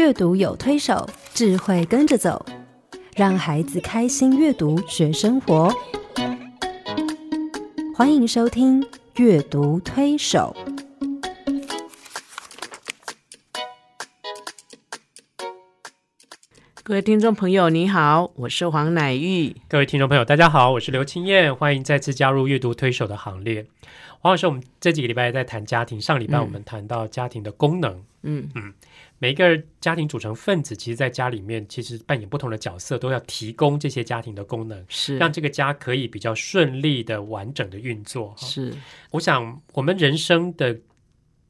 阅读有推手，智慧跟着走，让孩子开心阅读学生活。欢迎收听《阅读推手》。各位听众朋友，你好，我是黄乃玉。各位听众朋友，大家好，我是刘青燕，欢迎再次加入阅读推手的行列。黄老师，我们这几个礼拜在谈家庭，上礼拜我们谈到家庭的功能，嗯嗯，每一个家庭组成分子，其实在家里面其实扮演不同的角色，都要提供这些家庭的功能，是。让这个家可以比较顺利的、完整的运作。哈。是。我想，我们人生的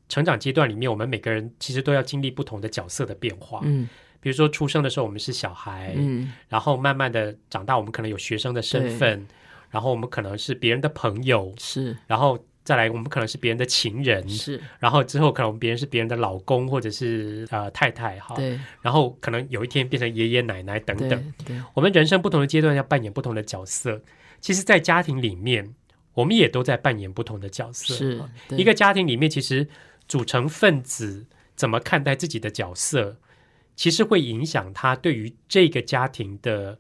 成长阶段里面，我们每个人其实都要经历不同的角色的变化。嗯。比如说，出生的时候我们是小孩，嗯。然后慢慢的长大，我们可能有学生的身份，然后我们可能是别人的朋友，是。然后再来我们可能是别人的情人，是，然后之后可能别人是别人的老公或者是呃太太哈，对。然后可能有一天变成爷爷奶奶等等。对我们人生不同的阶段要扮演不同的角色，其实，在家庭里面，我们也都在扮演不同的角色。是一个家庭里面，其实组成分子怎么看待自己的角色，其实会影响他对于这个家庭的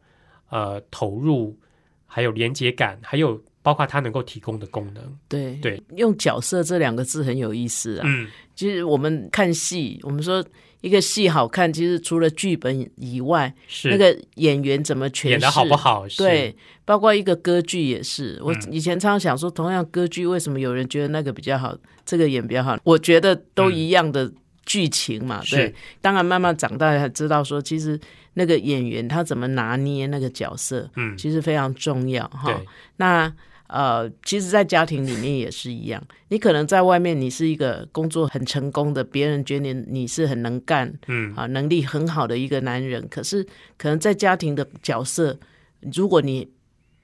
呃投入，还有连接感，还有包括它能够提供的功能。对对，用角色这两个字很有意思啊。嗯，其实我们看戏，我们说一个戏好看，其实除了剧本以外，是那个演员怎么诠释，演的好不好？是对，包括一个歌剧也是。我嗯以前常常想说，同样歌剧为什么有人觉得那个比较好，这个演比较好？我觉得都一样的剧情嘛。对是，当然慢慢长大才知道说，其实那个演员他怎么拿捏那个角色，嗯，其实非常重要哈。，那呃，其实，在家庭里面也是一样。你可能在外面你是一个工作很成功的，别人觉得你你是很能干嗯，啊，能力很好的一个男人，可是可能在家庭的角色，如果你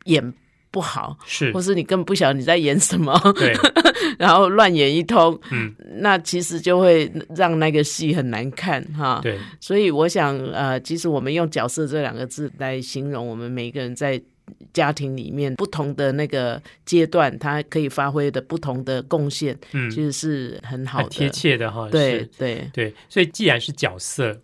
演不好，是或，是你根本不晓得你在演什么，对，然后乱演一通，嗯，那其实就会让那个戏很难看哈。对，所以我想，呃，其实我们用角色这两个字来形容我们每一个人在家庭里面不同的那个阶段，他可以发挥的不同的贡献，嗯。其，实是很好的。很贴切的哈。对对。对，所以既然是角色，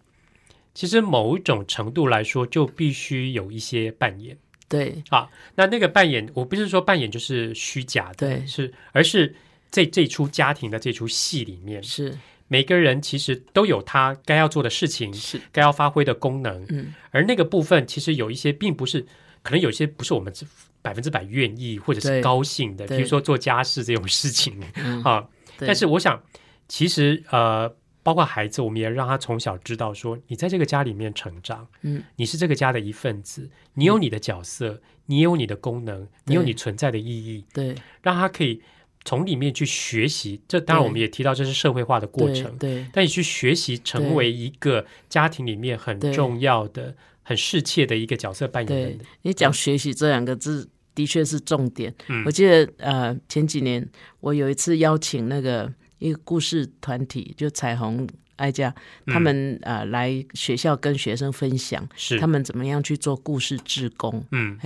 其实某种程度来说，就必须有一些扮演。对。啊。那那个扮演，我不是说扮演就是虚假的，对。是而是在这出家庭的这出戏里面，是。每个人其实都有他该要做的事情，是，该要发挥的功能，嗯，而那个部分其实有一些并不是，可能有些不是我们百分之百愿意或者是高兴的，比如说做家事这种事情嗯啊。但是我想，其实呃，包括孩子，我们也让他从小知道说，你在这个家里面成长，嗯，你是这个家的一份子，你有你的角色，你有你的功能，你有你存在的意义，对。让他可以从里面去学习。这当然，我们也提到这是社会化的过程，对但你去学习成为一个家庭里面很重要的、很世切的一个角色扮演对。，你讲学习这两个字。的确是重点。嗯我记得呃前几年我有一次邀请那个一个故事团体，就彩虹爱家，他们、呃来学校跟学生分享是他们怎么样去做故事志工。嗯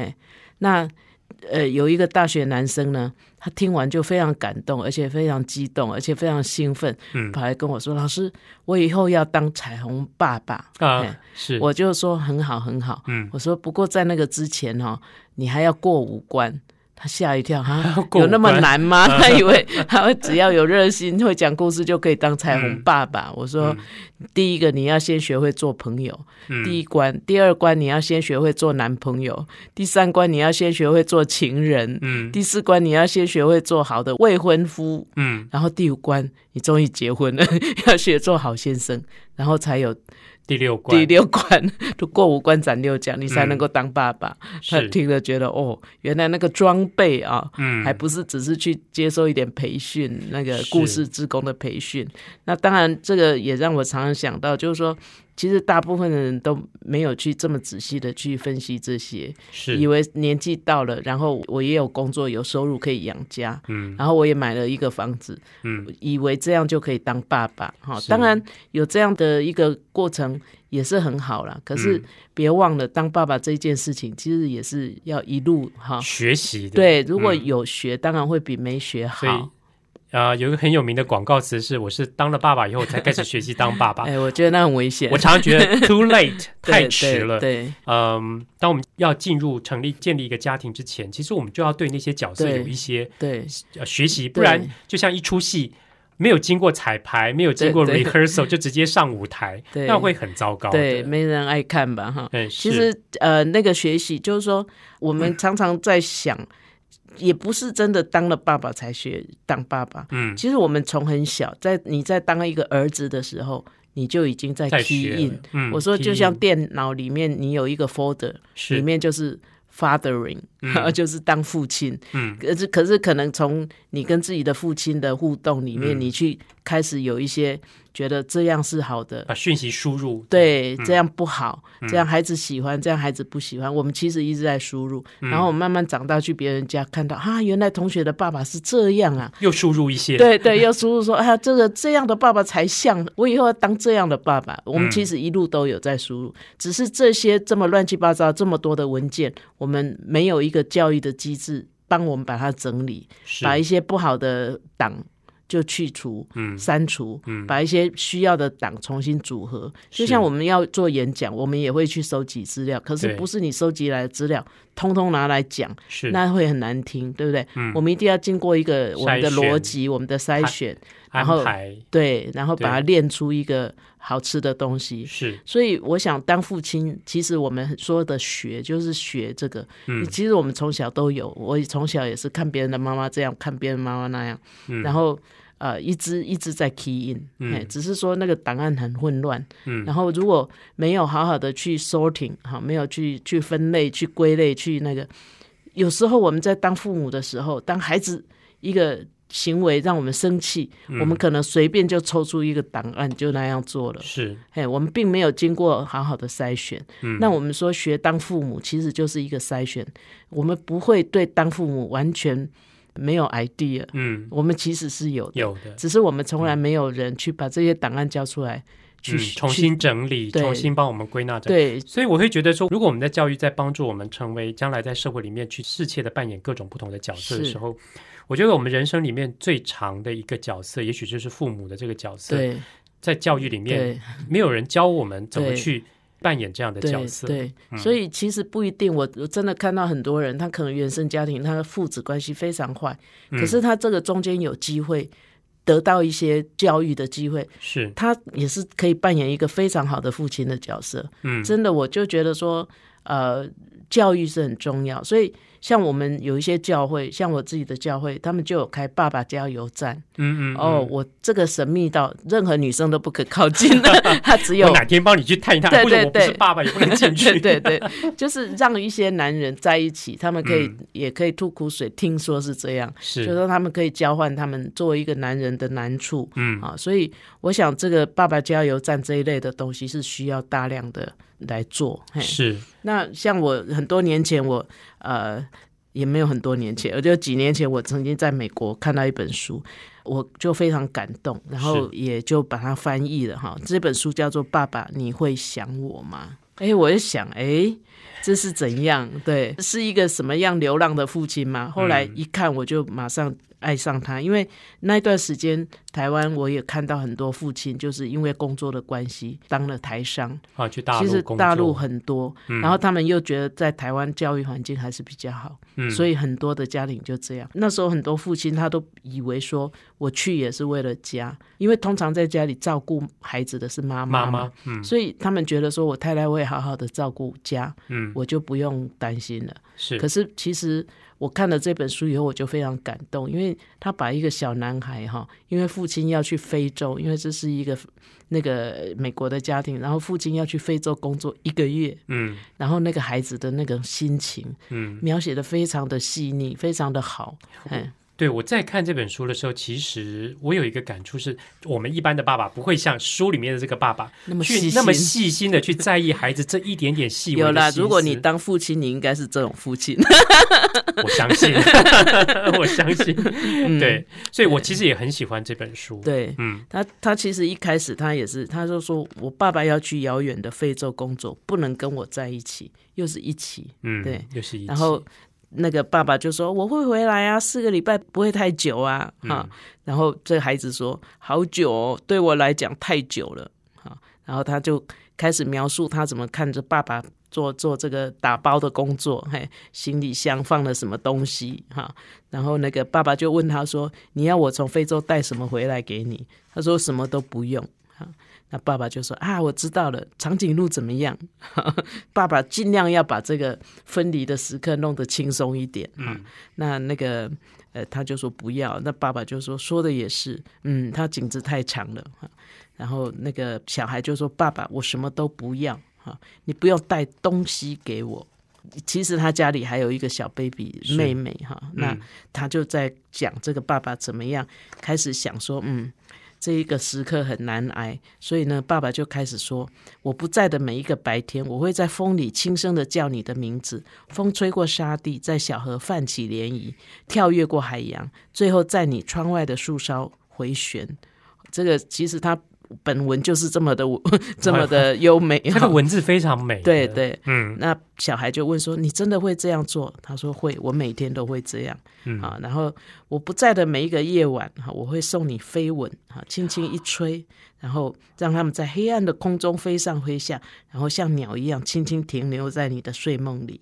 那呃，有一个大学男生呢，他听完就非常感动，而且非常激动，而且非常兴奋，嗯跑来跟我说：“老师，我以后要当彩虹爸爸。嘿啊是我就说：“很好，很好。”嗯我说：“不过在那个之前哈、哦，你还要过五关。”他吓一跳，哈 有那么难吗？他以为他会只要有热心、会讲故事就可以当彩虹爸爸。我说，第一个你要先学会做朋友，嗯。第一关；第二关你要先学会做男朋友；第三关你要先学会做情人；嗯。第四关你要先学会做好的未婚夫；嗯。然后第五关你终于结婚了，要学做好先生，然后才有第六关。第六关，就过五关斩六将，你才能够当爸爸。他是听了觉得哦，原来那个装备啊，嗯。还不是只是去接受一点培训，那个故事职工的培训。那当然，这个也让我常常想到，就是说，其实大部分的人都没有去这么仔细的去分析这些，是以为年纪到了，然后我也有工作有收入可以养家，嗯然后我也买了一个房子，嗯以为这样就可以当爸爸哈。是当然有这样的一个过程也是很好啦，可是嗯别忘了，当爸爸这件事情其实也是要一路哈。学习的对，如果嗯有学，当然会比没学好。啊、有一个很有名的广告词是：“我是当了爸爸以后才开始学习当爸爸。哎，我觉得那很危险。我常常觉得 too late 太迟了。对，嗯，当我们要进入成立建立一个家庭之前，其实我们就要对那些角色有一些对学习，不然就像一出戏没有经过彩排，没有经过对对 rehearsal 就直接上舞台，那会很糟糕的。对，没人爱看吧？哈。嗯，其是实呃，那个学习就是说，我们常常在想，也不是真的当了爸爸才学当爸爸。嗯，其实我们从很小，在你在当一个儿子的时候，你就已经在在 key in。嗯，我说，就像电脑里面你有一个 folder，是里面就是 fathering，、嗯 就是当父亲。嗯可是可是可能从你跟自己的父亲的互动里面，嗯你去开始有一些觉得这样是好的，把讯息输入，对，嗯这样不好，嗯这样孩子喜欢，这样孩子不喜欢。我们其实一直在输入，嗯然后我慢慢长大去别人家看到，啊，原来同学的爸爸是这样啊。又输入一些，对对，又输入说，哎呀，这个这样的爸爸才像，我以后要当这样的爸爸。我们嗯其实一路都有在输入，只是这些这么乱七八糟、这么多的文件，我们没有一个教育的机制帮我们把它整理，把一些不好的党就去除。嗯删除，嗯把一些需要的党重新组合。就像我们要做演讲，我们也会去收集资料，可是不是你收集来的资料通通拿来讲，是那会很难听，对不对？嗯我们一定要经过一个我们的逻辑、我们的筛选，然后对，然后把它练出一个好吃的东西。是所以我想当父亲，其实我们说的学就是学这个。嗯其实我们从小都有，我从小也是看别人的妈妈这样，看别人妈妈那样，嗯然后呃一直一直在 key in，嗯哎、只是说那个档案很混乱。嗯然后如果没有好好的去 sorting，哈，没有去去分类、去归类、去那个，有时候我们在当父母的时候，当孩子一个行为让我们生气，嗯我们可能随便就抽出一个档案就那样做了。是嘿，我们并没有经过好好的筛选。嗯那我们说学当父母，其实就是一个筛选。我们不会对当父母完全没有 idea，嗯我们其实是有的，有的，只是我们从来没有人去把这些档案交出来，去、嗯重新整理，重新帮我们归纳整理。对所以我会觉得说，如果我们的教育在帮助我们成为将来在社会里面去适切的扮演各种不同的角色的时候，我觉得我们人生里面最长的一个角色，也许就是父母的这个角色。对在教育里面，没有人教我们怎么去扮演这样的角色。对，嗯所以其实不一定。我我真的看到很多人，他可能原生家庭他的父子关系非常坏，嗯可是他这个中间有机会得到一些教育的机会，是，他也是可以扮演一个非常好的父亲的角色。嗯，真的，我就觉得说，呃，教育是很重要。所以，像我们有一些教会，像我自己的教会，他们就有开爸爸加油站。嗯嗯，哦，嗯，我这个神秘到任何女生都不可靠近的，他只有我哪天帮你去探一探，对对是爸爸也不能进 去。对对对，就是让一些男人在一起，他们可以、嗯也可以吐苦水。听说是这样，是，就说他们可以交换他们作为一个男人的难处嗯啊。所以我想，这个爸爸加油站这一类的东西是需要大量的来做。嘿是，那像我很多年前我，呃也没有很多年前，我就几年前我曾经在美国看到一本书，我就非常感动，然后也就把它翻译了哈。这本书叫做《爸爸，你会想我吗》？哎，我就想，哎，这是怎样？对，是一个什么样流浪的父亲吗？后来一看，我就马上爱上他，因为那段时间台湾我也看到很多父亲就是因为工作的关系当了台商，啊，去大其实陆，大陆很多，嗯。然后他们又觉得在台湾教育环境还是比较好，嗯，所以很多的家庭就这样。那时候很多父亲他都以为说我去也是为了家，因为通常在家里照顾孩子的是妈妈妈妈，嗯。所以他们觉得说我太太会好好的照顾家，嗯，我就不用担心了。是，可是其实我看了这本书以后，我就非常感动，因为他把一个小男孩哈，因为父亲要去非洲，因为这是一个那个美国的家庭，然后父亲要去非洲工作一个月，嗯。然后那个孩子的那个心情嗯，描写的非常的细腻，非常的好，哎，对我在看这本书的时候，其实我有一个感触是，我们一般的爸爸不会像书里面的这个爸爸去那么细心的去在意孩子这一点点细微有啦，如果你思当父亲，你应该是这种父亲。我相信，我相信，对，所以我其实也很喜欢这本书。，嗯对嗯他，他其实一开始他也是，他就说我爸爸要去遥远的非洲工作，不能跟我在一起，又是一起，嗯，对，又是一起，然后那个爸爸就说我会回来啊，四个礼拜不会太久啊，哈。然后这个孩子说好久哦，对我来讲太久了，哈。然后他就开始描述他怎么看着爸爸做做这个打包的工作，嘿，行李箱放了什么东西，哈。然后那个爸爸就问他说：“你要我从非洲带什么回来给你？”他说：“什么都不用。”哈。那爸爸就说：“啊，我知道了，长颈鹿怎么样？” 爸爸尽量要把这个分离的时刻弄得轻松一点。嗯，那那个呃，他就说不要。那爸爸就说：“说的也是，嗯，他颈子太长了。”哈，然后那个小孩就说：“爸爸，我什么都不要。哈，你不要带东西给我。其实他家里还有一个小 baby 妹妹。哈，那他就在讲这个爸爸怎么样，开始想说，嗯。”这一个时刻很难挨，所以呢，爸爸就开始说：“我不在的每一个白天，我会在风里轻声的叫你的名字。风吹过沙地，在小河泛起涟漪，跳跃过海洋，最后在你窗外的树梢回旋。”这个其实他。本文就是这么的 这么的优美，他 的文字非常美。对对，嗯，那小孩就问说：“你真的会这样做？”他说：“会，我每天都会这样。”嗯啊，然后我不在的每一个夜晚，哈，我会送你飞吻，哈，轻轻一吹，然后让他们在黑暗的空中飞上飞下，然后像鸟一样轻轻停留在你的睡梦里。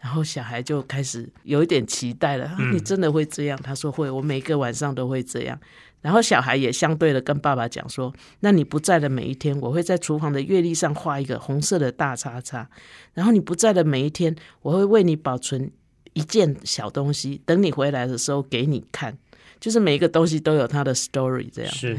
然后小孩就开始有一点期待了：“你真的会这样？”他说：“会，我每个晚上都会这样。”然后小孩也相对的跟爸爸讲说：“那你不在的每一天，我会在厨房的月历上画一个红色的大叉叉。然后你不在的每一天，我会为你保存一件小东西，等你回来的时候给你看。就是每一个东西都有它的 story，这样是。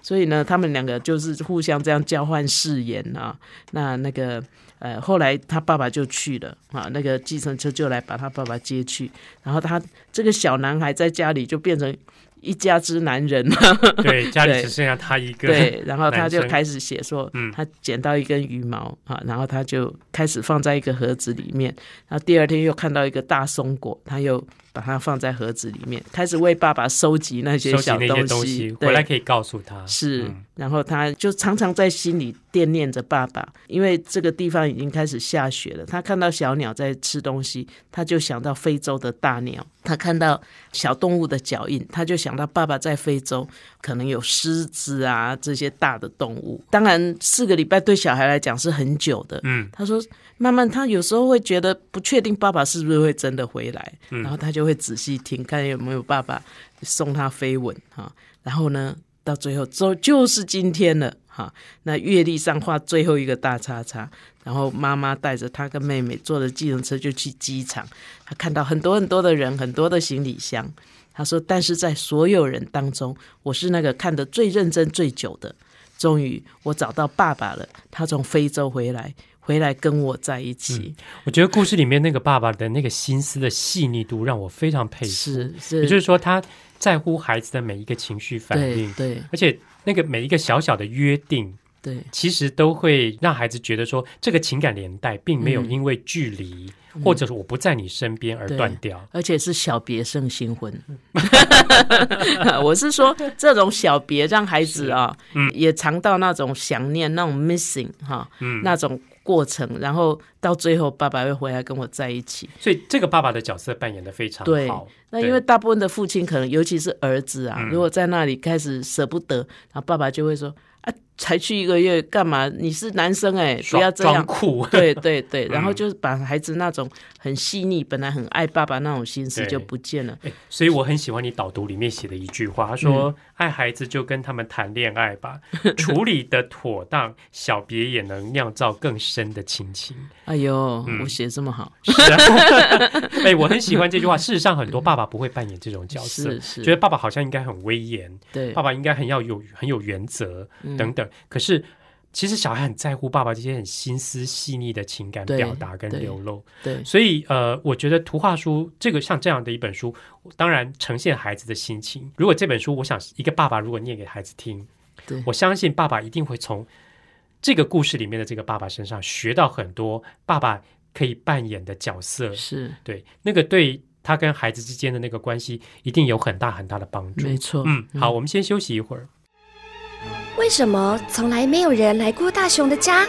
所以呢，他们两个就是互相这样交换誓言啊。那那个呃，后来他爸爸就去了啊，那个计程车就来把他爸爸接去。然后他这个小男孩在家里就变成。一家之男人，对，家里只剩下他一个。对，然后他就开始写说，嗯，他捡到一根羽毛啊，然后他就开始放在一个盒子里面。然后第二天又看到一个大松果，他又。把它放在盒子里面，开始为爸爸收集那些小东西，回来可以告诉他。是，然后他就常常在心里惦念着爸爸，因为这个地方已经开始下雪了。他看到小鸟在吃东西，他就想到非洲的大鸟；他看到小动物的脚印，他就想到爸爸在非洲可能有狮子啊这些大的动物。当然，四个礼拜对小孩来讲是很久的。嗯，他说。慢慢，他有时候会觉得不确定爸爸是不是会真的回来，然后他就会仔细听，看有没有爸爸送他飞吻哈。然后呢，到最后就就是今天了哈。那月历上画最后一个大叉叉，然后妈妈带着他跟妹妹坐着计程车就去机场，他看到很多很多的人，很多的行李箱。他说：“但是在所有人当中，我是那个看得最认真、最久的。终于，我找到爸爸了，他从非洲回来。”回来跟我在一起，我觉得故事里面那个爸爸的那个心思的细腻度让我非常佩服。是是，也就是说他在乎孩子的每一个情绪反应，对，而且那个每一个小小的约定，对，其实都会让孩子觉得说这个情感连带并没有因为距离或者是我不在你身边而断掉，而且是小别胜新婚。我是说这种小别让孩子啊，嗯。也尝到那种想念，那种 missing 哈，嗯。那种。过程，然后到最后，爸爸会回来跟我在一起。所以，这个爸爸的角色扮演的非常好。那因为大部分的父亲可能，尤其是儿子啊，如果在那里开始舍不得，然后爸爸就会说。啊，才去一个月干嘛？你是男生哎，不要这样酷。对对对，然后就是把孩子那种很细腻、本来很爱爸爸那种心思就不见了。所以我很喜欢你导读里面写的一句话，他说：“爱孩子就跟他们谈恋爱吧，处理的妥当，小别也能酿造更深的亲情。”哎呦，我写这么好，是啊。哎，我很喜欢这句话。事实上，很多爸爸不会扮演这种角色，觉得爸爸好像应该很威严，对，爸爸应该很要有很有原则。等等，可是其实小孩很在乎爸爸这些很心思细腻的情感表达跟流露。对，所以呃，我觉得图画书这个像这样的一本书，当然呈现孩子的心情。如果这本书，我想一个爸爸如果念给孩子听，我相信爸爸一定会从这个故事里面的这个爸爸身上学到很多爸爸可以扮演的角色。是对那个对他跟孩子之间的那个关系，一定有很大很大的帮助。没错。嗯，好，我们先休息一会儿。为什么从来没有人来过大熊的家？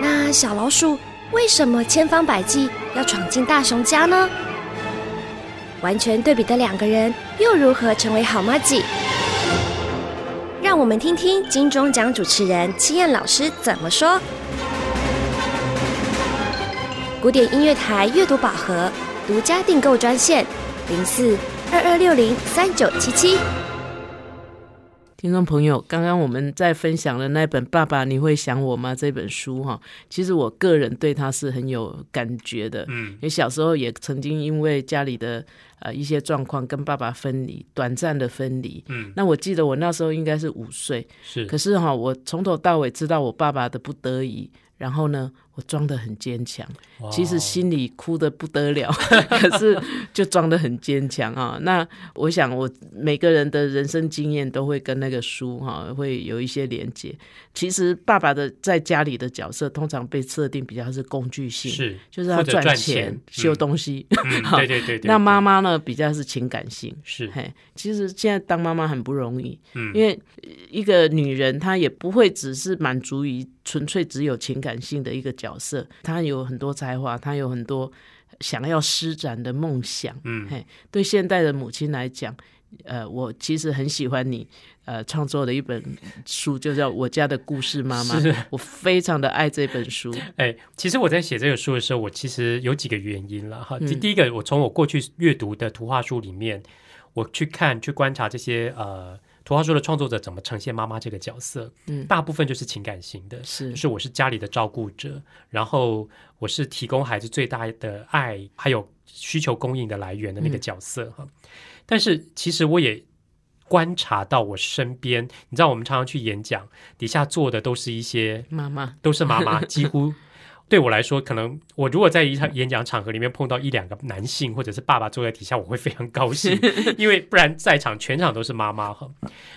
那小老鼠为什么千方百计要闯进大雄家呢？完全对比的两个人又如何成为好妈己？让我们听听金钟奖主持人戚燕老师怎么说。古典音乐台阅读宝盒独家订购专线：零四二二六零三九七七。听众朋友，刚刚我们在分享的那本《爸爸，你会想我吗》这本书哈，其实我个人对它是很有感觉的。嗯因为小时候也曾经因为家里的呃一些状况跟爸爸分离，短暂的分离。嗯，那我记得我那时候应该是五岁，是可是哈，我从头到尾知道我爸爸的不得已，然后呢，我装的很坚强，其实心里哭的不得了，可是就装的很坚强啊。那我想，我每个人的人生经验都会跟那个书哈会有一些连接。其实爸爸的在家里的角色通常被设定比较是工具性，是就是要赚钱、钱修嗯东西。对对对对。那妈妈妈呢，比较是情感性。是嘿，其实现在当妈妈很不容易，嗯因为一个女人她也不会只是满足于纯粹只有情感性的一个角色，他有很多才华，他有很多想要施展的梦想。嗯嘿，对现代的母亲来讲，呃，我其实很喜欢你呃创作的一本书，就叫《我家的故事妈妈 》，我非常的爱这本书。哎，其实我在写这个书的时候，我其实有几个原因了哈。第一个，我从我过去阅读的图画书里面，我去看、去观察这些呃图画书的创作者怎么呈现妈妈这个角色，嗯。大部分就是情感型的，是。就是我是家里的照顾者，然后我是提供孩子最大的爱，还有需求供应的来源的那个嗯。角色哈。但是其实我也观察到我身边，你知道，我们常常去演讲，底下坐的都是一些妈妈，都是妈妈，几乎对我来说，可能我如果在一场演讲场合里面碰到一两个男性或者是爸爸坐在底下，我会非常高兴，因为不然在场全场都是妈妈哈。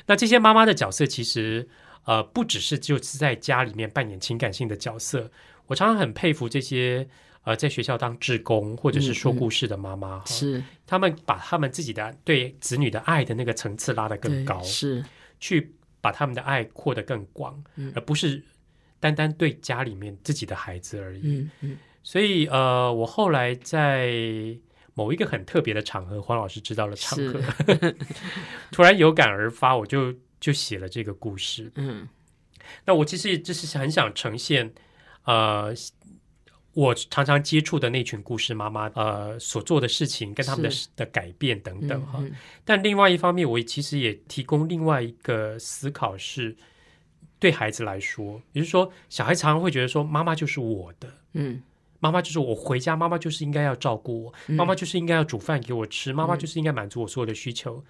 那这些妈妈的角色其实呃不只是就是在家里面扮演情感性的角色，我常常很佩服这些。呃，在学校当志工或者是说故事的妈妈，哈是他们把他们自己的对子女的爱的那个层次拉得更高，是去把他们的爱扩得更广，嗯而不是单单对家里面自己的孩子而已。嗯嗯所以呃，我后来在某一个很特别的场合，黄老师知道了场合，突然有感而发，我就就写了这个故事。嗯那我其实也就是很想呈现呃。我常常接触的那群故事妈妈，呃，所做的事情跟他们的的改变等等哈，嗯但另外一方面，我其实也提供另外一个思考是，对孩子来说，也就是说，小孩常常会觉得说，妈妈就是我的，嗯妈妈就是我回家，妈妈就是应该要照顾我，嗯妈妈就是应该要煮饭给我吃，妈妈就是应该满足我所有的需求。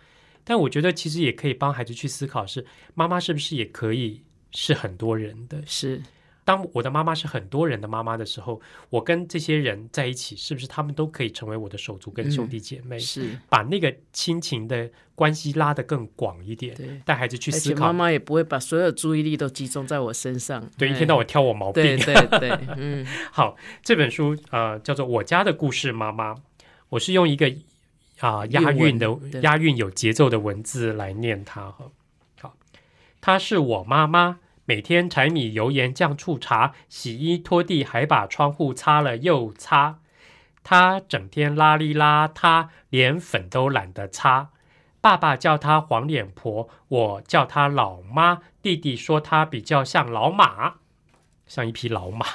但我觉得其实也可以帮孩子去思考是，妈妈是不是也可以是很多人的？是当我的妈妈是很多人的妈妈的时候，我跟这些人在一起，是不是他们都可以成为我的手足跟兄弟姐妹？是，把那个亲情的关系拉得更广一点，对。带孩子去思考。妈妈也不会把所有注意力都集中在我身上，对，一哎天到晚挑我毛病。对对对，嗯 好，这本书呃叫做《我家的故事妈妈》，我是用一个啊、押韵的押韵有节奏的文字来念它哈。好，她是我妈妈，每天柴米油盐酱醋茶，洗衣拖地，还把窗户擦了又擦。他整天邋里邋遢，连粉都懒得擦。爸爸叫他黄脸婆，我叫她老妈。弟弟说她比较像老马，像一匹老马。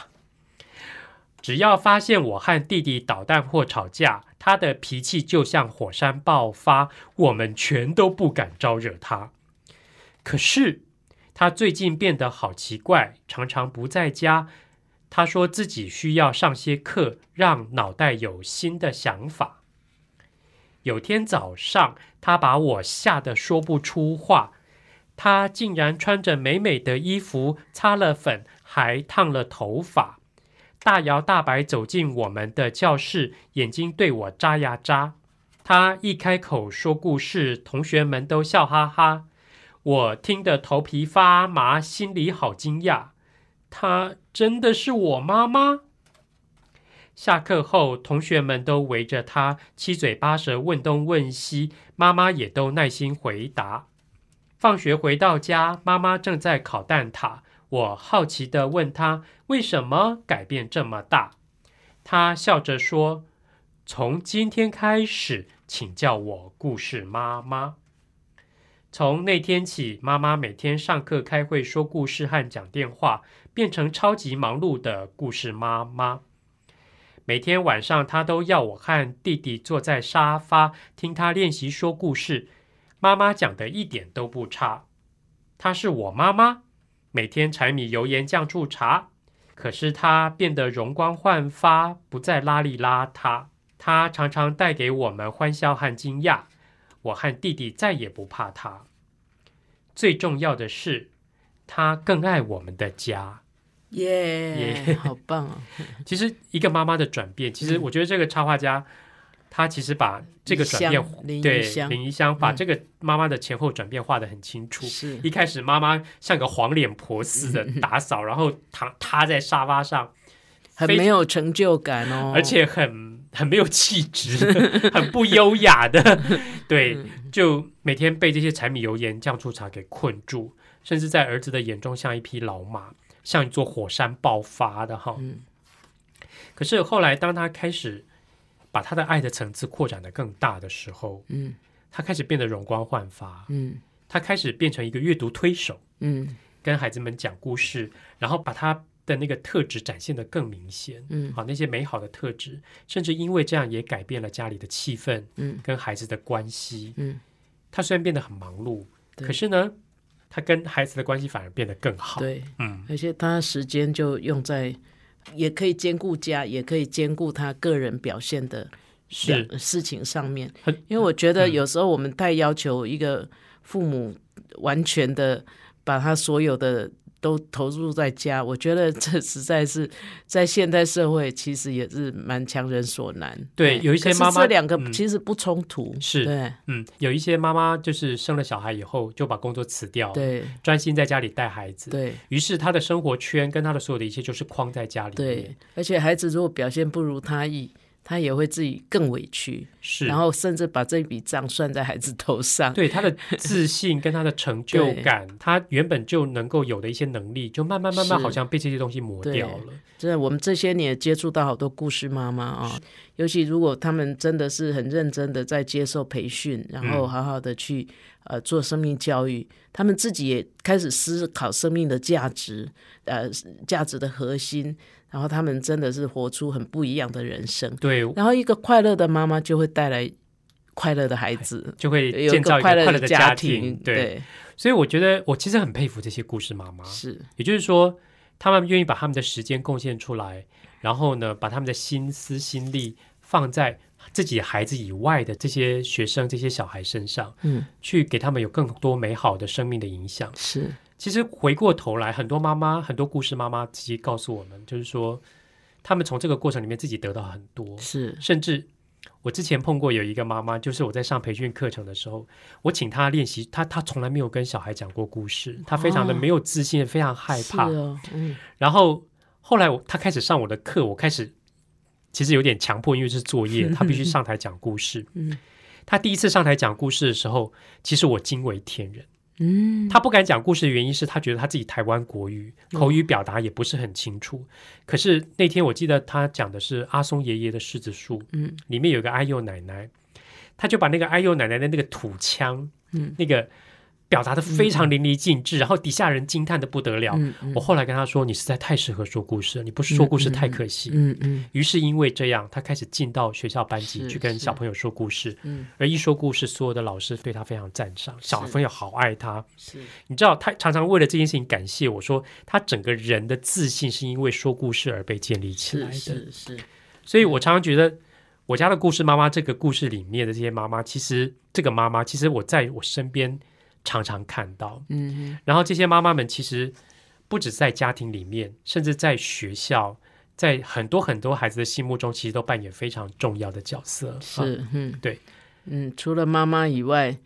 只要发现我和弟弟捣蛋或吵架，他的脾气就像火山爆发，我们全都不敢招惹他。可是他最近变得好奇怪，常常不在家。他说自己需要上些课，让脑袋有新的想法。有天早上，他把我吓得说不出话。他竟然穿着美美的衣服，擦了粉，还烫了头发。大摇大摆走进我们的教室，眼睛对我眨呀眨。他一开口说故事，同学们都笑哈哈。我听得头皮发麻，心里好惊讶。她真的是我妈妈？下课后，同学们都围着她七嘴八舌问东问西，妈妈也都耐心回答。放学回到家，妈妈正在烤蛋挞。我好奇的问她：“为什么改变这么大？”她笑着说：“从今天开始，请叫我故事妈妈。”从那天起，妈妈每天上课、开会、说故事和讲电话，变成超级忙碌的故事妈妈。每天晚上，她都要我和弟弟坐在沙发听她练习说故事。妈妈讲的一点都不差。她是我妈妈，每天柴米油盐酱醋茶。可是她变得容光焕发，不再邋里邋遢。她常常带给我们欢笑和惊讶。我和弟弟再也不怕他。最重要的是，他更爱我们的家。耶，好棒哦！其实一个妈妈的转变，其实我觉得这个插画家，他其实把这个转变，对林怡香把这个妈妈的前后转变画的很清楚。是一开始妈妈像个黄脸婆似的 打扫，然后躺塌在沙发上，很没有成就感哦，而且很。很没有气质，很不优雅的，对，就每天被这些柴米油盐酱醋茶给困住，甚至在儿子的眼中像一匹老马，像一座火山爆发的哈。可是后来，当他开始把他的爱的层次扩展的更大的时候，嗯，他开始变得容光焕发，嗯，他开始变成一个阅读推手，嗯，跟孩子们讲故事，然后把他。的那个特质展现的更明显，嗯，好，那些美好的特质，甚至因为这样也改变了家里的气氛，嗯，跟孩子的关系，嗯，他虽然变得很忙碌，可是呢，他跟孩子的关系反而变得更好，对，嗯，而且他时间就用在，也可以兼顾家，也可以兼顾他个人表现的是事情上面，因为我觉得有时候我们太要求一个父母完全的把他所有的。都投入在家，我觉得这实在是在现代社会，其实也是蛮强人所难。对，有一些妈妈这两个其实不冲突。是，对，嗯，有一些妈妈就是生了小孩以后就把工作辞掉，对，专心在家里带孩子。对于是，她的生活圈跟她的所有的一切就是框在家里。对，而且孩子如果表现不如他意。他也会自己更委屈，是，然后甚至把这笔账算在孩子头上。对他的自信跟他的成就感，他原本就能够有的一些能力，就慢慢慢慢好像被这些东西磨掉了。真的，我们这些年接触到好多故事妈妈啊，尤其如果他们真的是很认真的在接受培训，然后好好的去呃做生命教育，他们自己也开始思考生命的价值，呃，价值的核心。然后他们真的是活出很不一样的人生。对，然后一个快乐的妈妈就会带来快乐的孩子，就会建造一个快乐的家庭。对，所以我觉得我其实很佩服这些故事妈妈。是，也就是说，他们愿意把他们的时间贡献出来，然后呢，把他们的心思心力放在自己孩子以外的这些学生、这些小孩身上，嗯，去给他们有更多美好的生命的影响。是。其实回过头来，很多妈妈、很多故事妈妈直接告诉我们，就是说，他们从这个过程里面自己得到很多。是，甚至我之前碰过有一个妈妈，就是我在上培训课程的时候，我请她练习，她她从来没有跟小孩讲过故事，她非常的没有自信，非常害怕。嗯。然后后来她开始上我的课，我开始其实有点强迫，因为是作业，她必须上台讲故事。嗯。她第一次上台讲故事的时候，其实我惊为天人。嗯，他不敢讲故事的原因是他觉得他自己台湾国语口语表达也不是很清楚。可是那天我记得他讲的是阿松爷爷的柿子树，嗯，里面有个阿幼奶奶，他就把那个阿幼奶奶的那个土腔，嗯，那个。表达的非常淋漓尽致，然后底下人惊叹的不得了。我后来跟他说：“你实在太适合说故事了，你不说故事太可惜。”嗯嗯。于是因为这样，他开始进到学校班级去跟小朋友说故事。嗯。而一说故事，所有的老师对他非常赞赏，小朋友好爱他。是。你知道，他常常为了这件事情感谢我说，他整个人的自信是因为说故事而被建立起来的。是是。所以我常常觉得，我家的故事妈妈这个故事里面的这些妈妈，其实这个妈妈，其实我在我身边。常常看到，嗯，然后这些妈妈们其实不止在家庭里面，甚至在学校，在很多很多孩子的心目中，其实都扮演非常重要的角色。是，嗯，对，嗯，除了妈妈以外，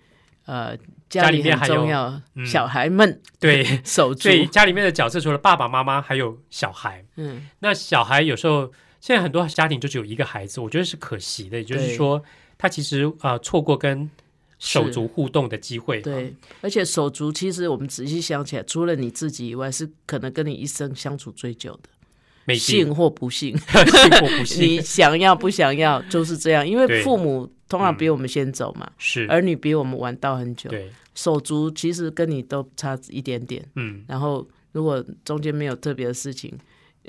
呃，家里面还重要小孩们，对，守住。所以家里面的角色除了爸爸妈妈，还有小孩。嗯，那小孩有时候现在很多家庭就只有一个孩子，我觉得是可惜的。也就是说，他其实啊错过跟。手足互动的机会，对，而且手足其实我们仔细想起来，除了你自己以外，是可能跟你一生相处最久的，美信或不信，信或不 你想要不想要就是这样，因为父母通常比我们先走嘛，是。儿女比我们晚到很久，对，手足其实跟你都差一点点，嗯。然后如果中间没有特别的事情，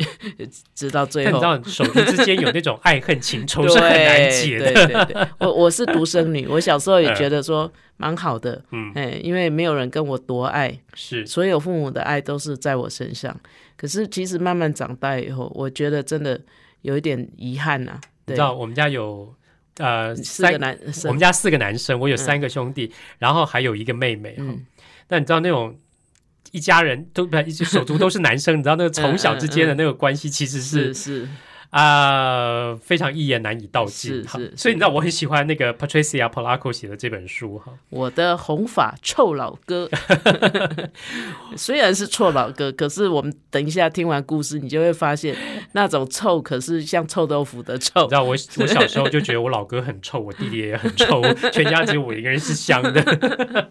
直到最后但你知。道，手足之间有那种 爱恨情仇是很难解的。对对我我是独生女，我小时候也觉得说蛮好的，嗯，哎，因为没有人跟我夺爱，是所有父母的爱都是在我身上。可是其实慢慢长大以后，我觉得真的有一点遗憾呐、对你知，道我们家有呃四个，男生，我们家四个男生，我有三个兄弟，然后还有一个妹妹。哈嗯那你知道那种一家人都不是手足都是男生，你知道那个从小之间的那个关系其实是是是啊、非常一言难以道尽。哈是是所以你知道我很喜欢那个 Patricia Polacco 写的这本书哈。我的红发臭老哥，虽然是臭老哥，可是我们等一下听完故事，你就会发现那种臭可是像臭豆腐的臭你知。道我 我小时候就觉得我老哥很臭，我弟弟也很臭，全家只有我一个人是香的。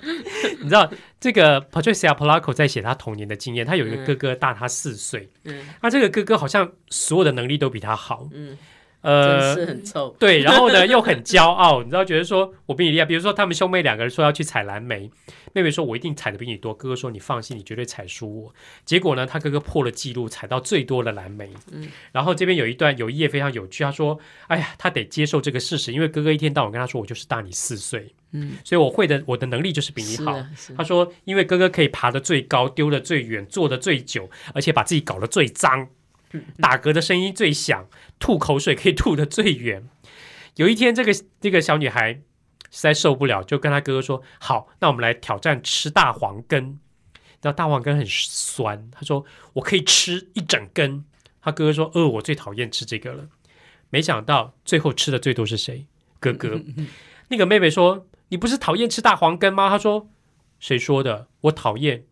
你知道这个 Patricia Polacco 在写他童年的经验，他有一个哥哥大他四岁，嗯那这个哥哥好像所有的能力都比他好，嗯，呃是很臭。对，然后呢 又很骄傲，你知道，觉得说我比你厉害。比如说他们兄妹两个人说要去采蓝莓，妹妹说我一定采的比你多，哥哥说你放心，你绝对采输我。结果呢，他哥哥破了记录，采到最多的蓝莓。嗯，然后这边有一段有一页非常有趣，他说：“哎呀，他得接受这个事实，因为哥哥一天到晚跟他说我就是大你四岁，嗯，所以我会的我的能力就是比你好。他说：“因为哥哥可以爬得最高，丢得最远，坐得最久，而且把自己搞得最脏，打嗝的声音最响，吐口水可以吐得最远。”有一天，这个这个小女孩实在受不了，就跟她哥哥说：“好，那我们来挑战吃大黄根。”你知道大黄根很酸，她说：“我可以吃一整根。”她哥哥说：“呃，我最讨厌吃这个了。”没想到最后吃的最多是谁？哥哥。那个妹妹说：“你不是讨厌吃大黄根吗？”她说：“谁说的？我讨厌，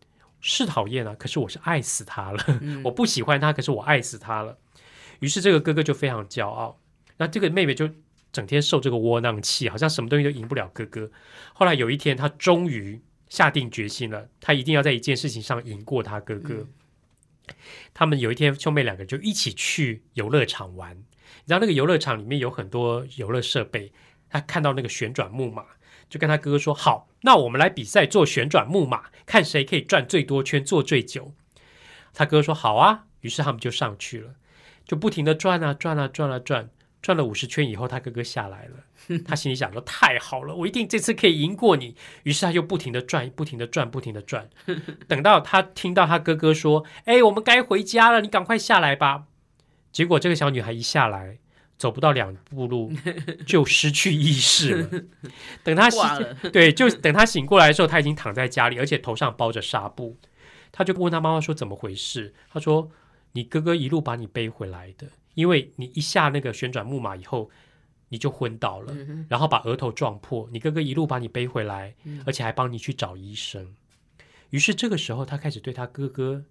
是讨厌啊，可是我是爱死他了。我不喜欢他，可是我爱死他了。”于是这个哥哥就非常骄傲，那这个妹妹就整天受这个窝囊气，好像什么东西都赢不了哥哥。后来有一天，他终于下定决心了，他一定要在一件事情上赢过他哥哥。他们有一天兄妹两个就一起去游乐场玩，你知道那个游乐场里面有很多游乐设备，他看到那个旋转木马，就跟他哥哥说：“好，那我们来比赛做旋转木马，看谁可以转最多圈，坐最久。”他哥哥说：“好啊。”于是他们就上去了，就不停的转啊转啊转啊转，转了五十圈以后，他哥哥下来了。他心里想说：“太好了，我一定这次可以赢过你。”于是他就不停的转，不停的转，不停的转。等到他听到他哥哥说：“哎，我们该回家了，你赶快下来吧。”结果这个小女孩一下来，走不到两步路 就失去意识了。等她挂了醒，对，就等他醒过来的时候，他已经躺在家里，而且头上包着纱布。他就问他妈妈说：“怎么回事？”他说：“你哥哥一路把你背回来的，因为你一下那个旋转木马以后。”你就昏倒了，然后把额头撞破。你哥哥一路把你背回来，而且还帮你去找医生。于是这个时候，他开始对他哥哥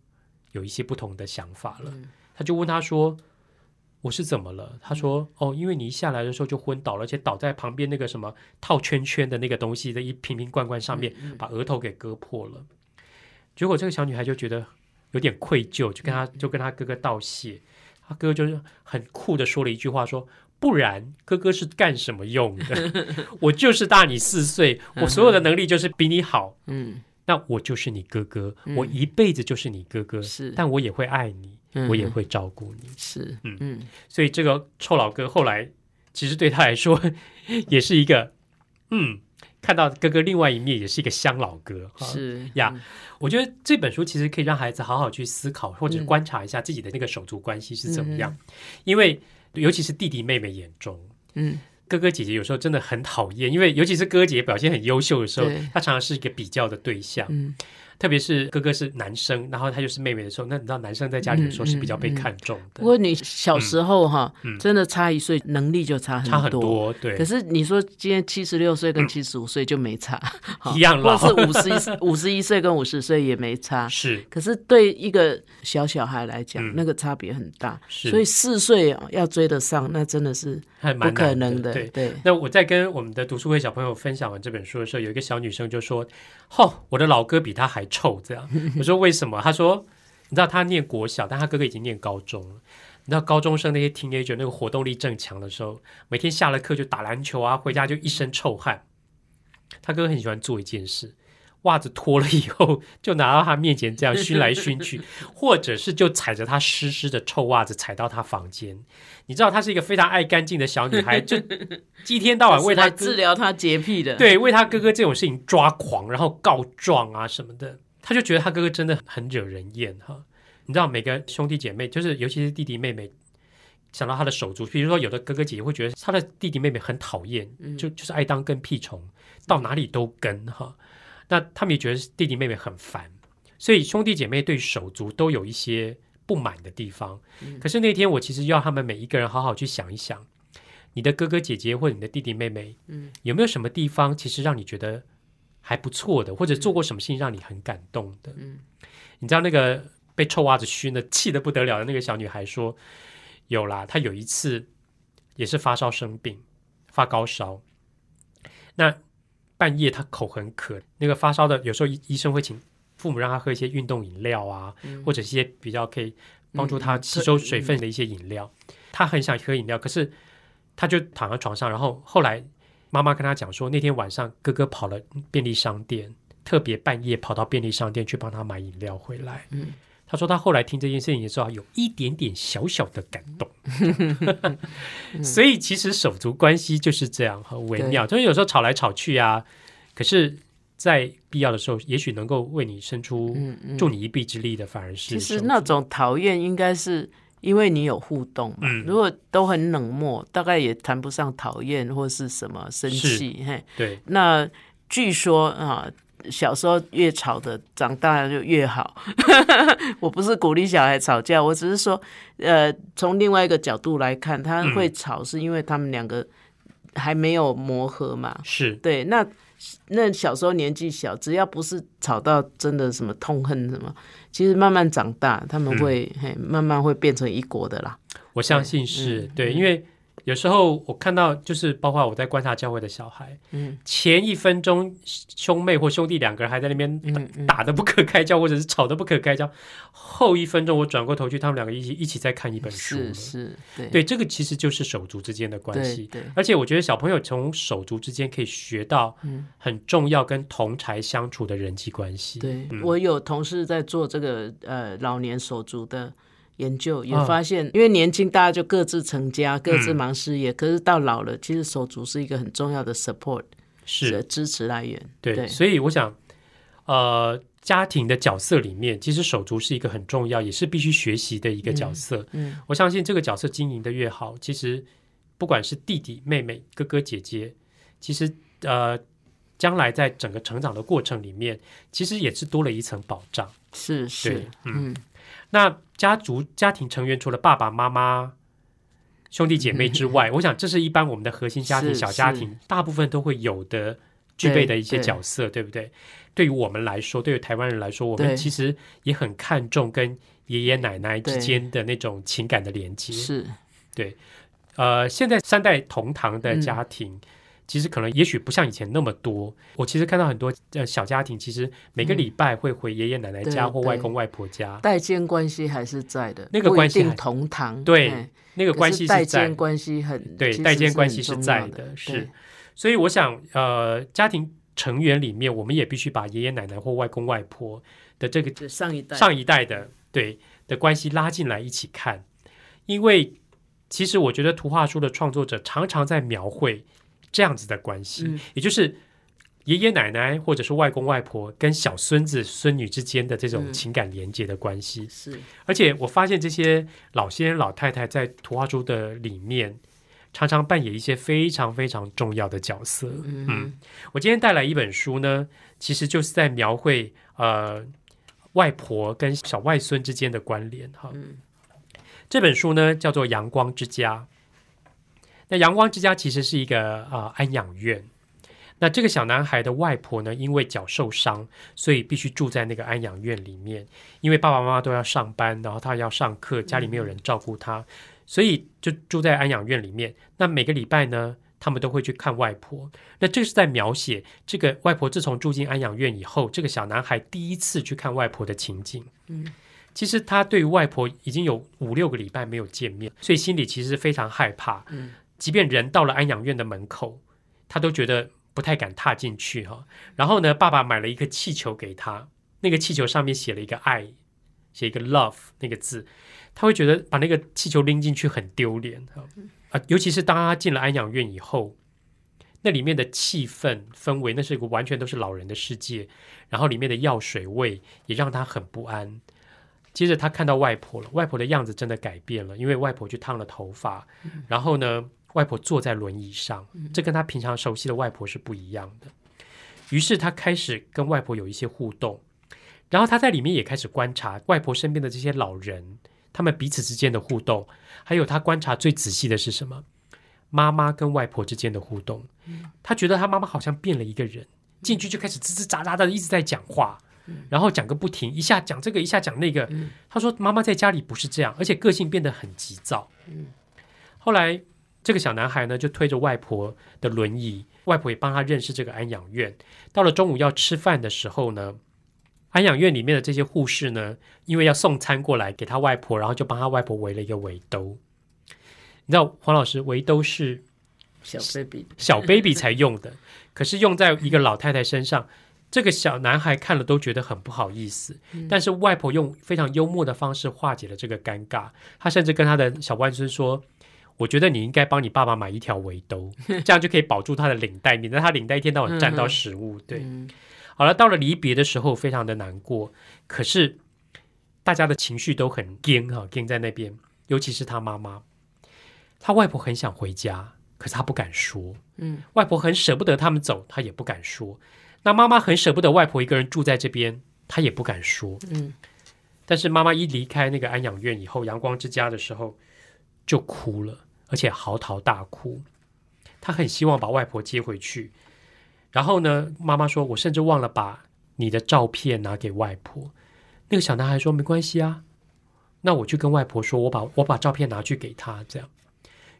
有一些不同的想法了。他就问他说：“我是怎么了？”他说：“哦，因为你一下来的时候就昏倒了，而且倒在旁边那个什么套圈圈的那个东西的一瓶瓶罐罐上面，把额头给割破了。”结果这个小女孩就觉得有点愧疚，就跟他就跟他哥哥道谢。他哥哥就是很酷的说了一句话说。不然，哥哥是干什么用的？我就是大你四岁，我所有的能力就是比你好。嗯，那我就是你哥哥，我一辈子就是你哥哥，是但我也会爱你，嗯我也会照顾你。是，嗯嗯所以这个臭老哥后来其实对他来说也是一个，嗯，看到哥哥另外一面，也是一个乡老哥。是呀，我觉得这本书其实可以让孩子好好去思考，或者嗯观察一下自己的那个手足关系是怎么样，因为尤其是弟弟妹妹眼中，嗯，哥哥姐姐有时候真的很讨厌，因为尤其是哥哥姐姐表现很优秀的时候，他常常是一个比较的对象。嗯特别是哥哥是男生，然后他就是妹妹的时候，那你知道男生在家里的时候是比较被看重的，不过你小时候哈真的差一岁，能力就差很差很多，对。可，是你说今天七十六岁跟七十五岁就没差，一样老或是五十一 五十一岁跟五十岁也没差。是。可是对一个小小孩来讲，嗯。那个差别很大，是。所以四岁哦要追得上，那真的是不还蛮难可能的。对。对，那我在跟我们的读书会小朋友分享完这本书的时候，有一个小女生就说：“吼、我的老哥比他还臭。”这样，我说为什么？她说：“你知道他念国小，但他哥哥已经念高中了。你知道高中生那些 teenager 那个活动力正强的时候，每天下了课就打篮球啊，回家就一身臭汗。他哥哥很喜欢做一件事，袜子脱了以后就拿到他面前这样熏来熏去，或者是就踩着他湿湿的臭袜子踩到他房间。你知道她是一个非常爱干净的小女孩，就一天到晚为他 治疗他洁癖的。对，为他哥哥这种事情抓狂，然后告状啊什么的，他就觉得他哥哥真的很惹人厌哈。你知道每个兄弟姐妹，就是尤其是弟弟妹妹，想到他的手足，比如说有的哥哥姐姐会觉得他的弟弟妹妹很讨厌，就就是爱当跟屁虫，到哪里都跟哈。那他们也觉得弟弟妹妹很烦，所以兄弟姐妹对手足都有一些不满的地方。可是那天我其实要他们每一个人好好去想一想，你的哥哥姐姐或者你的弟弟妹妹，嗯，有没有什么地方其实让你觉得还不错的，或者做过什么事情让你很感动的？嗯，你知道那个。被臭袜子熏的气得不得了的那个小女孩说：“有啦，她有一次也是发烧生病，发高烧。那半夜他口很渴，那个发烧的有时候医医生会请父母让他喝一些运动饮料啊，或者一些比较可以帮助他吸收水分的一些饮料。他很想喝饮料，可是他就躺在床上。然后后来妈妈跟他讲说，那天晚上哥哥跑了便利商店，特别半夜跑到便利商店去帮他买饮料回来。”嗯。他说他后来听这件事情的时候，有一点点小小的感动。所以其实手足关系就是这样很微妙，就是有时候吵来吵去啊，可是，在必要的时候，也许能够为你伸出助你一臂之力的，反而是其实那种讨厌，应该是因为你有互动。嗯，如果都很冷漠，大概也谈不上讨厌或是什么生气。嘿，对。那据说啊。小时候越吵的，长大就越好。我不是鼓励小孩吵架，我只是说，呃，从另外一个角度来看，他会吵是因为他们两个还没有磨合嘛。是对。那那小时候年纪小，只要不是吵到真的什么痛恨什么，其实慢慢长大，他们会嘿慢慢会变成一国的啦。我相信是对，因为。有时候我看到，就是包括我在观察教会的小孩，嗯，前一分钟兄妹或兄弟两个人还在那边打的不可开交，或者是吵得不可开交，后一分钟我转过头去，他们两个一起一起在看一本书，是是，对。对，这个其实就是手足之间的关系，对，而且我觉得小朋友从手足之间可以学到很重要跟同才相处的人际关系。对我有同事在做这个呃老年手足的。研究也发现，因为年轻大家就各自成家，各自忙事业。可是到老了，其实手足是一个很重要的 support，是支持来源。对，所以我想，呃，家庭的角色里面，其实手足是一个很重要，也是必须学习的一个角色。嗯，我相信这个角色经营的越好，其实不管是弟弟妹妹、哥哥姐姐，其实呃，将来在整个成长的过程里面，其实也是多了一层保障。是是，嗯。那家族家庭成员除了爸爸妈妈、兄弟姐妹之外，我想这是一般我们的核心家庭小家庭大部分都会有的具备的一些角色，对不对？对于我们来说，对于台湾人来说，我们其实也很看重跟爷爷奶奶之间的那种情感的连接。是，对。呃，现在三代同堂的家庭。其实可能也许不像以前那么多。我其实看到很多呃小家庭，其实每个礼拜会回爷爷奶奶家或外公外婆家，代间关系还是在的。那个关系同堂，对，那个关系代间关系很对，代间关系是在的，是。所以我想，呃，家庭成员里面，我们也必须把爷爷奶奶或外公外婆的这个上一代上一代的对的关系拉进来一起看，因为其实我觉得图画书的创作者常常在描绘。这样子的关系，也就是爷爷奶奶或者是外公外婆跟小孙子孙女之间的这种情感连接的关系。是，而且我发现这些老先生老太太在图画书的里面，常常扮演一些非常非常重要的角色。嗯，我今天带来一本书呢，其实就是在描绘呃外婆跟小外孙之间的关联。哈，这本书呢叫做《阳光之家》。那阳光之家其实是一个啊安养院。那这个小男孩的外婆呢，因为脚受伤，所以必须住在那个安养院里面。因为爸爸妈妈都要上班，然后他要上课，家里没有人照顾他，所以就住在安养院里面。那每个礼拜呢，他们都会去看外婆。那这是在描写这个外婆自从住进安养院以后，这个小男孩第一次去看外婆的情景。嗯。其实他对于外婆已经有五六个礼拜没有见面，所以心里其实非常害怕。嗯，即便人到了安养院的门口，他都觉得不太敢踏进去哈。然后呢，爸爸买了一个气球给他，那个气球上面写了一个爱，写一个 love 那个字，他会觉得把那个气球拎进去很丢脸哈啊，尤其是当他进了安养院以后。那里面的气氛氛围，那是一个完全都是老人的世界，然后里面的药水味也让他很不安。接着他看到外婆了，外婆的样子真的改变了，因为外婆去烫了头发，然后呢，外婆坐在轮椅上，这跟他平常熟悉的外婆是不一样的。于是他开始跟外婆有一些互动，然后他在里面也开始观察外婆身边的这些老人，他们彼此之间的互动，还有他观察最仔细的是什么？妈妈跟外婆之间的互动，他觉得他妈妈好像变了一个人，进去就开始吱吱喳喳的一直在讲话，然后讲个不停，一下讲这个，一下讲那个。他说妈妈在家里不是这样，而且个性变得很急躁。后来这个小男孩呢，就推着外婆的轮椅，外婆也帮他认识这个安养院。到了中午要吃饭的时候呢，安养院里面的这些护士呢，因为要送餐过来给他外婆，然后就帮他外婆围了一个围兜。你知道黄老师围兜是小 baby 小 baby 才用的，可是用在一个老太太身上，这个小男孩看了都觉得很不好意思。但是外婆用非常幽默的方式化解了这个尴尬，他甚至跟他的小外孙说：“我觉得你应该帮你爸爸买一条围兜，这样就可以保住他的领带，免得他领带一天到晚沾到食物。”对，好了，到了离别的时候，非常的难过，可是大家的情绪都很惊哈，惊在那边，尤其是他妈妈。他外婆很想回家，可是他不敢说。嗯，外婆很舍不得他们走，他也不敢说。那妈妈很舍不得外婆一个人住在这边，他也不敢说。嗯，但是妈妈一离开那个安养院以后，阳光之家的时候就哭了，而且嚎啕大哭。他很希望把外婆接回去。然后呢，妈妈说：“我甚至忘了把你的照片拿给外婆。”那个小男孩说：“没关系啊，那我去跟外婆说，我把我把照片拿去给她，这样。”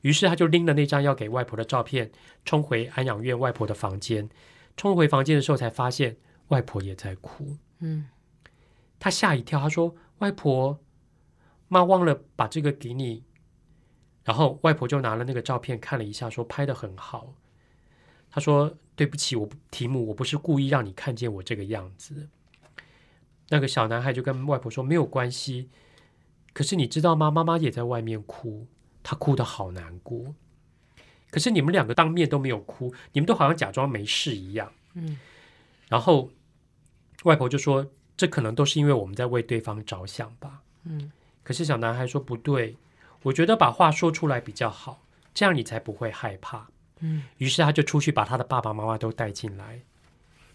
于是他就拎了那张要给外婆的照片，冲回安养院外婆的房间。冲回房间的时候，才发现外婆也在哭。嗯，他吓一跳，他说：“外婆，妈忘了把这个给你。”然后外婆就拿了那个照片看了一下，说：“拍的很好。”她说：“对不起，我题目我不是故意让你看见我这个样子。”那个小男孩就跟外婆说：“没有关系。”可是你知道吗？妈妈也在外面哭。她哭的好难过，可是你们两个当面都没有哭，你们都好像假装没事一样。嗯，然后外婆就说：“这可能都是因为我们在为对方着想吧。”嗯，可是小男孩说：“不对，我觉得把话说出来比较好，这样你才不会害怕。”嗯，于是他就出去把他的爸爸妈妈都带进来，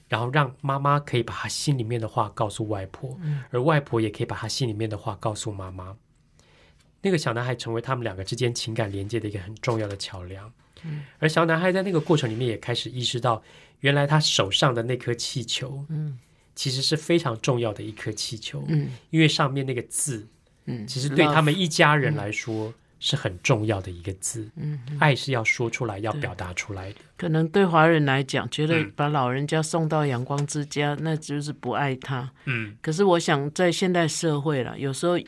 然后让妈妈可以把他心里面的话告诉外婆，而外婆也可以把他心里面的话告诉妈妈。那个小男孩成为他们两个之间情感连接的一个很重要的桥梁，嗯，而小男孩在那个过程里面也开始意识到，原来他手上的那颗气球，嗯，其实是非常重要的一颗气球，嗯，因为上面那个字，嗯，其实对他们一家人来说是很重要的一个字，嗯，爱是要说出来，要表达出来的。可能对华人来讲，觉得把老人家送到阳光之家，那就是不爱他，嗯，可是我想在现代社会了，有时候。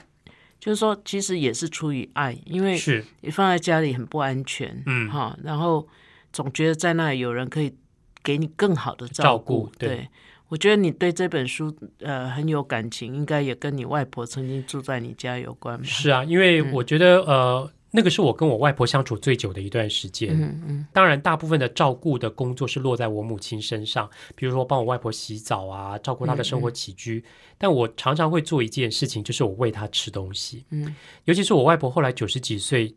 就是说，其实也是出于爱，因为是。你放在家里很不安全，嗯，哈，然后总觉得在那里有人可以给你更好的照顾。对，我觉得你对这本书呃很有感情，应该也跟你外婆曾经住在你家有关吧。是啊，因为我觉得呃。那个是我跟我外婆相处最久的一段时间。嗯嗯，当然，大部分的照顾的工作是落在我母亲身上，比如说帮我外婆洗澡啊，照顾她的生活起居。但我常常会做一件事情，就是我喂她吃东西。嗯，尤其是我外婆后来九十几岁，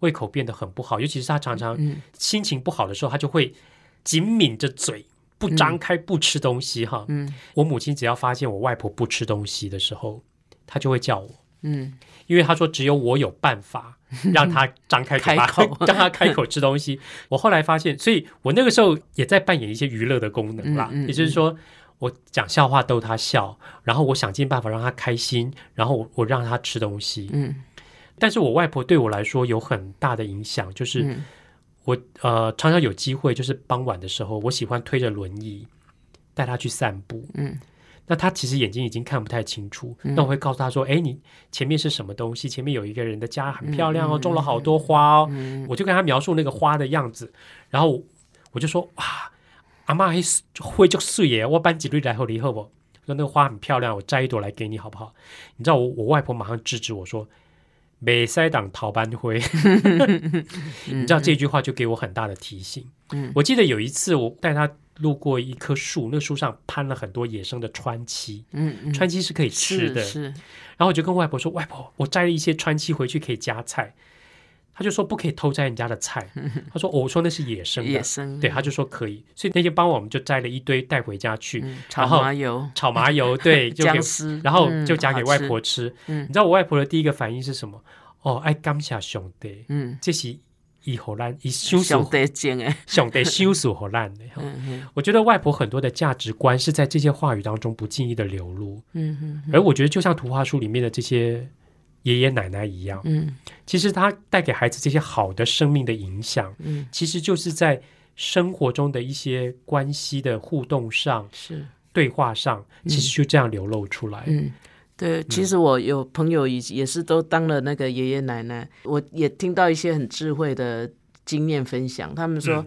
胃口变得很不好，尤其是她常常心情不好的时候，她就会紧抿着嘴不张开不吃东西。哈，嗯，我母亲只要发现我外婆不吃东西的时候，她就会叫我。嗯，因为她说只有我有办法。让她张开嘴巴，让她开口吃东西。我后来发现，所以我那个时候也在扮演一些娱乐的功能啦。也就是说，我讲笑话逗他笑，然后我想尽办法让他开心，然后我我让他吃东西。嗯，但是我外婆对我来说有很大的影响，就是我呃常常有机会，就是傍晚的时候，我喜欢推着轮椅带他去散步。嗯，那他其实眼睛已经看不太清楚，嗯那我会告诉他说：“哎，你前面是什么东西？前面有一个人的家，很漂嗯亮哦，种了好多花哦。我就跟他描述那个花的样子，然后我就说：“哇，阿妈会就碎耶，我搬几朵来后离后不？”说那个花很漂亮，我摘一朵来给你好不好？你知道我我外婆马上制止我说：“美塞党逃班灰。” 你知道这句话就给我很大的提醒。嗯我记得有一次我带他路过一棵树，那树上攀了很多野生的川崎，嗯嗯，川崎是可以吃的。是是，然后我就跟外婆说：“外婆，我摘了一些川崎回去可以加菜。”他就说不可以偷摘人家的菜。他说：“哦我说那是野生的。野生对，他就说可以。所以那天帮我们就摘了一堆带回家去，嗯炒然后麻油、炒麻油，对，就给，然后嗯就夹给外婆。好吃。嗯你知道我外婆的第一个反应是什么？哦，爱感谢兄弟，嗯，这是以后烂以修兄属弟精哎，兄弟修属荷兰的。我觉得外婆很多的价值观是在这些话语当中不经意的流露，嗯嗯而我觉得就像图画书里面的这些爷爷奶奶一样，嗯其实他带给孩子这些好的生命的影响，嗯，其实就是在生活中的一些关系的互动上、是。对话上，其实就这样流露出来。嗯，对，其实我有朋友也也是都当了那个爷爷奶奶，我也听到一些很智慧的经验分享。他们说，嗯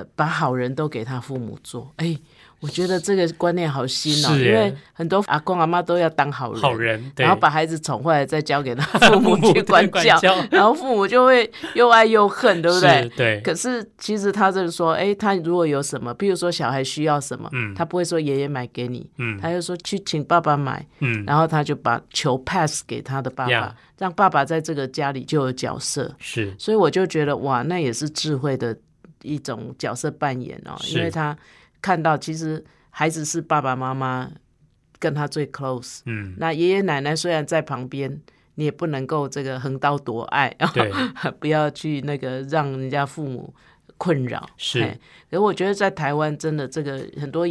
呃，把好人都给他父母做。哎，我觉得这个观念好新哦，因为很多阿公阿妈都要当好人，好人，然后把孩子宠坏了，再交给他 父母去管教，然后父母就会又爱又恨，对不对？是？对，可是其实他就是说，哎，他如果有什么，比如说小孩需要什么，嗯。他不会说爷爷买给你，嗯。他就说去请爸爸买，嗯，然后他就把球 pass 给他的爸爸让爸爸在这个家里就有角色。是。所以我就觉得哇，那也是智慧的一种角色扮演哦，因为他看到其实孩子是爸爸妈妈跟他最 close，嗯，那爷爷奶奶虽然在旁边，你也不能够这个横刀夺爱，对，不要去那个让人家父母困扰。是。嘿。可是我觉得在台湾真的这个很多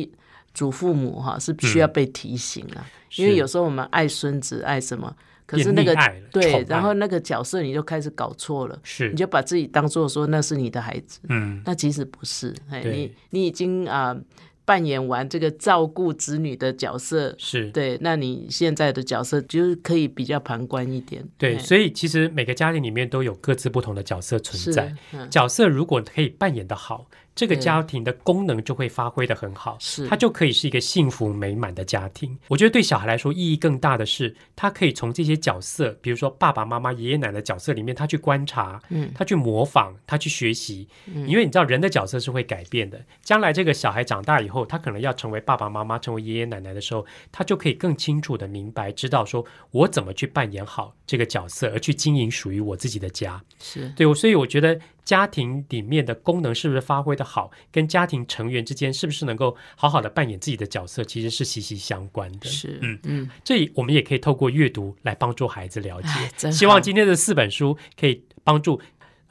祖父母哈是需要被提醒啊，因为有时候我们爱孙子爱什么，可是那个对，然后那个角色你就开始搞错了。是你就把自己当做说那是你的孩子，嗯，那其实不是。哎你你已经啊、扮演完这个照顾子女的角色，是对，那你现在的角色就是可以比较旁观一点。对，所以其实每个家庭里面都有各自不同的角色存在。嗯角色如果可以扮演的好，这个家庭的功能就会发挥的很好，是。它就可以是一个幸福美满的家庭。我觉得对小孩来说意义更大的是，他可以从这些角色，比如说爸爸妈妈、爷爷奶奶角色里面，他去观察，嗯。他去模仿，他去学习。因为你知道人的角色是会改变的，将来这个小孩长大以后，他可能要成为爸爸妈妈、成为爷爷奶奶的时候，他就可以更清楚的明白，知道说我怎么去扮演好这个角色，而去经营属于我自己的家。是对，我所以我觉得家庭里面的功能是不是发挥的好，跟家庭成员之间是不是能够好好的扮演自己的角色，其实是息息相关的。是，嗯嗯，这我们也可以透过阅读来帮助孩子了解希望今天的四本书可以帮助。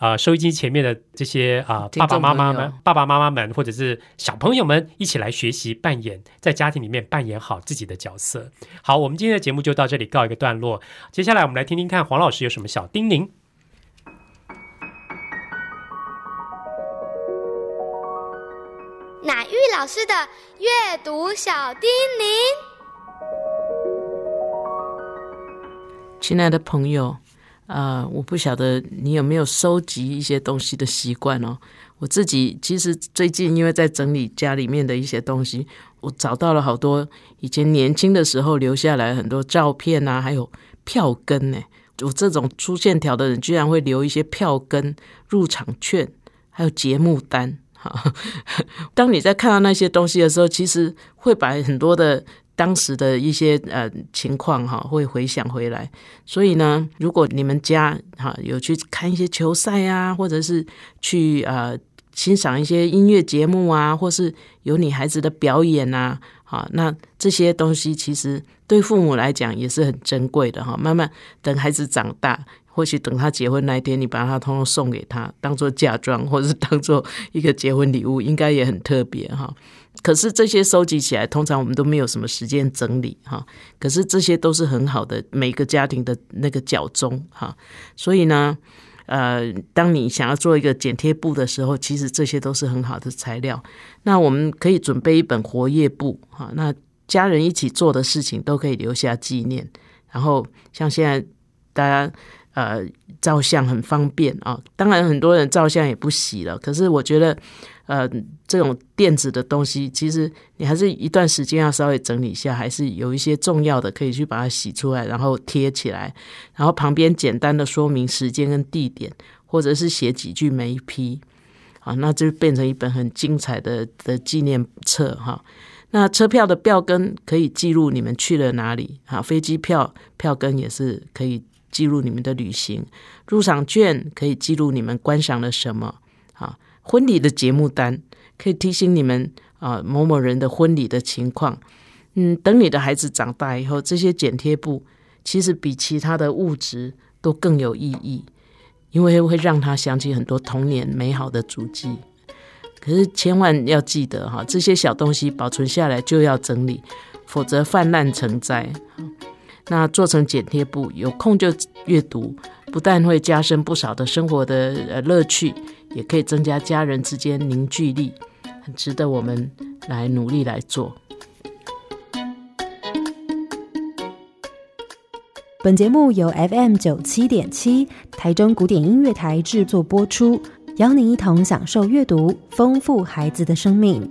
啊、收音机前面的这些啊、听爸爸妈妈们、爸爸妈妈们，或者是小朋友们，一起来学习扮演，在家庭里面扮演好自己的角色。好，我们今天的节目就到这里告一个段落。接下来我们来听听看黄老师有什么小叮咛。乃玉老师的阅读小叮咛。亲爱的朋友，啊，我不晓得你有没有收集一些东西的习惯哦。我自己其实最近因为在整理家里面的一些东西，我找到了好多以前年轻的时候留下来很多照片啊，还有票根呢。我这种粗线条的人，居然会留一些票根、入场券，还有节目单。哈，当你在看到那些东西的时候，其实会把很多的当时的一些呃情况哈，会回想回来。所以呢，如果你们家哈有去看一些球赛啊，或者是去呃欣赏一些音乐节目啊，或是有你孩子的表演啊，那这些东西其实对父母来讲也是很珍贵的哈。慢慢等孩子长大。或许等他结婚那一天，你把它通通送给他，当做嫁妆，或者是当做一个结婚礼物，应该也很特别哈。可是这些收集起来，通常我们都没有什么时间整理哈。可是这些都是很好的每个家庭的那个脚踪哈。所以呢，呃，当你想要做一个剪贴簿的时候，其实这些都是很好的材料。那我们可以准备一本活页簿哈。那家人一起做的事情都可以留下纪念。然后像现在大家呃照相很方便啊，当然很多人照相也不洗了，可是我觉得呃这种电子的东西，其实你还是一段时间要稍微整理一下，还是有一些重要的可以去把它洗出来，然后贴起来，然后旁边简单的说明时间跟地点，或者是写几句眉批。啊，那就变成一本很精彩的的纪念册哈。那车票的票根可以记录你们去了哪里，哈，飞机票票根也是可以记录你们的旅行。入场券可以记录你们观赏了什么，啊，婚礼的节目单可以提醒你们啊某某人的婚礼的情况。嗯，等你的孩子长大以后，这些剪贴簿其实比其他的物质都更有意义。因为会让他想起很多童年美好的足迹，可是千万要记得哈，这些小东西保存下来就要整理，否则泛滥成灾。那做成剪贴簿，有空就阅读，不但会加深不少的生活的呃乐趣，也可以增加家人之间凝聚力，很值得我们来努力来做。本节目由 FM 九七点七台中古典音乐台制作播出，邀您一同享受阅读，丰富孩子的生命。